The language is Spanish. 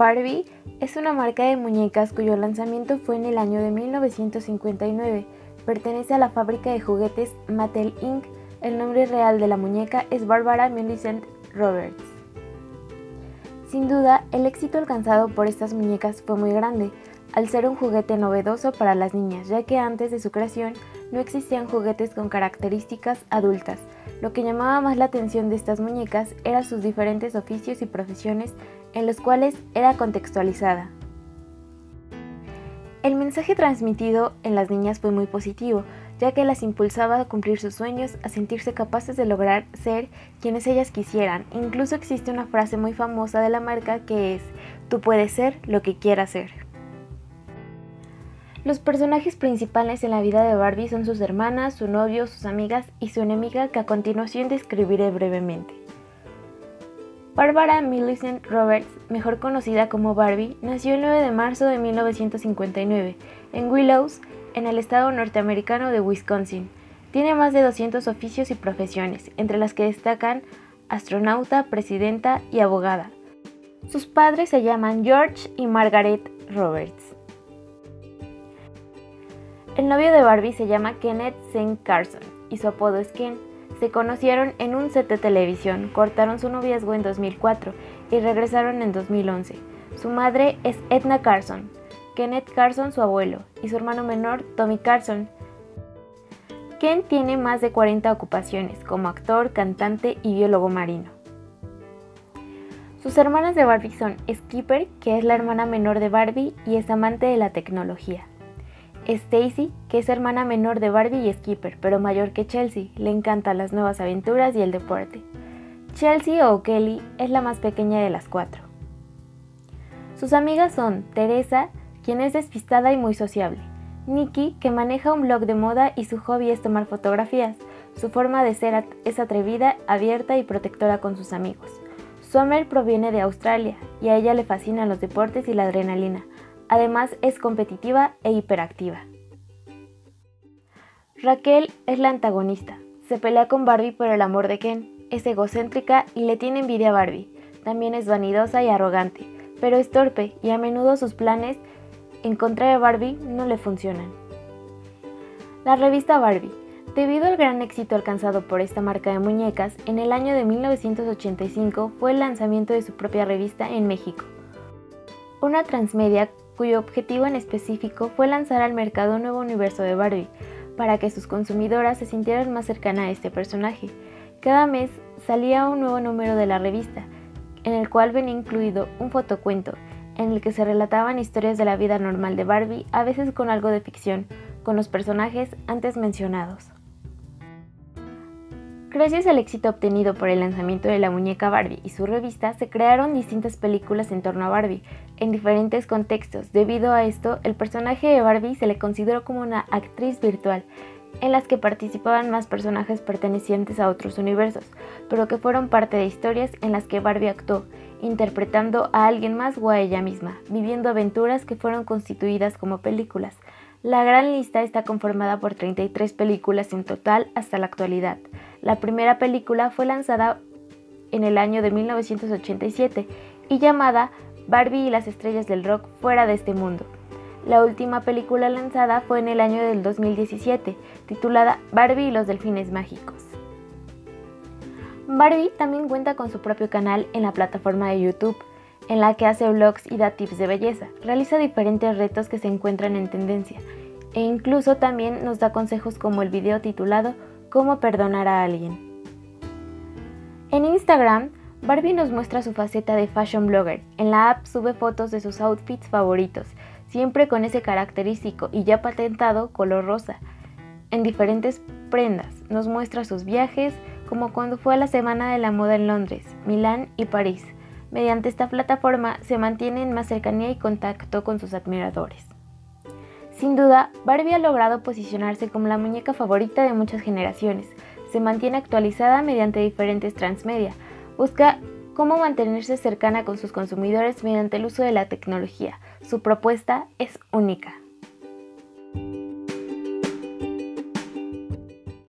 Barbie es una marca de muñecas cuyo lanzamiento fue en el año de 1959. Pertenece a la fábrica de juguetes Mattel Inc. El nombre real de la muñeca es Barbara Millicent Roberts. Sin duda, el éxito alcanzado por estas muñecas fue muy grande, al ser un juguete novedoso para las niñas, ya que antes de su creación no existían juguetes con características adultas. Lo que llamaba más la atención de estas muñecas eran sus diferentes oficios y profesiones en los cuales era contextualizada. El mensaje transmitido en las niñas fue muy positivo, ya que las impulsaba a cumplir sus sueños, a sentirse capaces de lograr ser quienes ellas quisieran. Incluso existe una frase muy famosa de la marca que es, tú puedes ser lo que quieras ser. Los personajes principales en la vida de Barbie son sus hermanas, su novio, sus amigas y su enemiga que a continuación describiré brevemente. Barbara Millicent Roberts, mejor conocida como Barbie, nació el 9 de marzo de 1959 en Willows, en el estado norteamericano de Wisconsin. Tiene más de 200 oficios y profesiones, entre las que destacan astronauta, presidenta y abogada. Sus padres se llaman George y Margaret Roberts. El novio de Barbie se llama Kenneth St. Carson y su apodo es Ken. Se conocieron en un set de televisión, cortaron su noviazgo en 2004 y regresaron en 2011. Su madre es Edna Carson, Kenneth Carson su abuelo y su hermano menor Tommy Carson. Ken tiene más de 40 ocupaciones como actor, cantante y biólogo marino. Sus hermanas de Barbie son Skipper, que es la hermana menor de Barbie y es amante de la tecnología. Stacy, que es hermana menor de Barbie y Skipper, pero mayor que Chelsea, le encantan las nuevas aventuras y el deporte. Chelsea o Kelly es la más pequeña de las cuatro. Sus amigas son Teresa, quien es despistada y muy sociable, Nikki, que maneja un blog de moda y su hobby es tomar fotografías. Su forma de ser es atrevida, abierta y protectora con sus amigos. Summer proviene de Australia y a ella le fascinan los deportes y la adrenalina, Además es competitiva e hiperactiva. Raquel es la antagonista. Se pelea con Barbie por el amor de Ken. Es egocéntrica y le tiene envidia a Barbie. También es vanidosa y arrogante, pero es torpe y a menudo sus planes en contra de Barbie no le funcionan. La revista Barbie. Debido al gran éxito alcanzado por esta marca de muñecas, en el año de 1985 fue el lanzamiento de su propia revista en México. Una transmedia cuyo objetivo en específico fue lanzar al mercado un nuevo universo de Barbie, para que sus consumidoras se sintieran más cercanas a este personaje. Cada mes salía un nuevo número de la revista, en el cual venía incluido un fotocuento, en el que se relataban historias de la vida normal de Barbie, a veces con algo de ficción, con los personajes antes mencionados. Gracias al éxito obtenido por el lanzamiento de la muñeca Barbie y su revista, se crearon distintas películas en torno a Barbie, en diferentes contextos. Debido a esto, el personaje de Barbie se le consideró como una actriz virtual, en las que participaban más personajes pertenecientes a otros universos, pero que fueron parte de historias en las que Barbie actuó, interpretando a alguien más o a ella misma, viviendo aventuras que fueron constituidas como películas. La gran lista está conformada por 33 películas en total hasta la actualidad. La primera película fue lanzada en el año de 1987 y llamada Barbie y las estrellas del rock fuera de este mundo. La última película lanzada fue en el año del 2017, titulada Barbie y los delfines mágicos. Barbie también cuenta con su propio canal en la plataforma de YouTube, en la que hace vlogs y da tips de belleza. Realiza diferentes retos que se encuentran en tendencia e incluso también nos da consejos como el video titulado Cómo perdonar a alguien. En Instagram, Barbie nos muestra su faceta de fashion blogger. En la app sube fotos de sus outfits favoritos, siempre con ese característico y ya patentado color rosa. En diferentes prendas, nos muestra sus viajes, como cuando fue a la Semana de la Moda en Londres, Milán y París. Mediante esta plataforma se mantiene en más cercanía y contacto con sus admiradores. Sin duda, Barbie ha logrado posicionarse como la muñeca favorita de muchas generaciones. Se mantiene actualizada mediante diferentes transmedia. Busca cómo mantenerse cercana con sus consumidores mediante el uso de la tecnología. Su propuesta es única.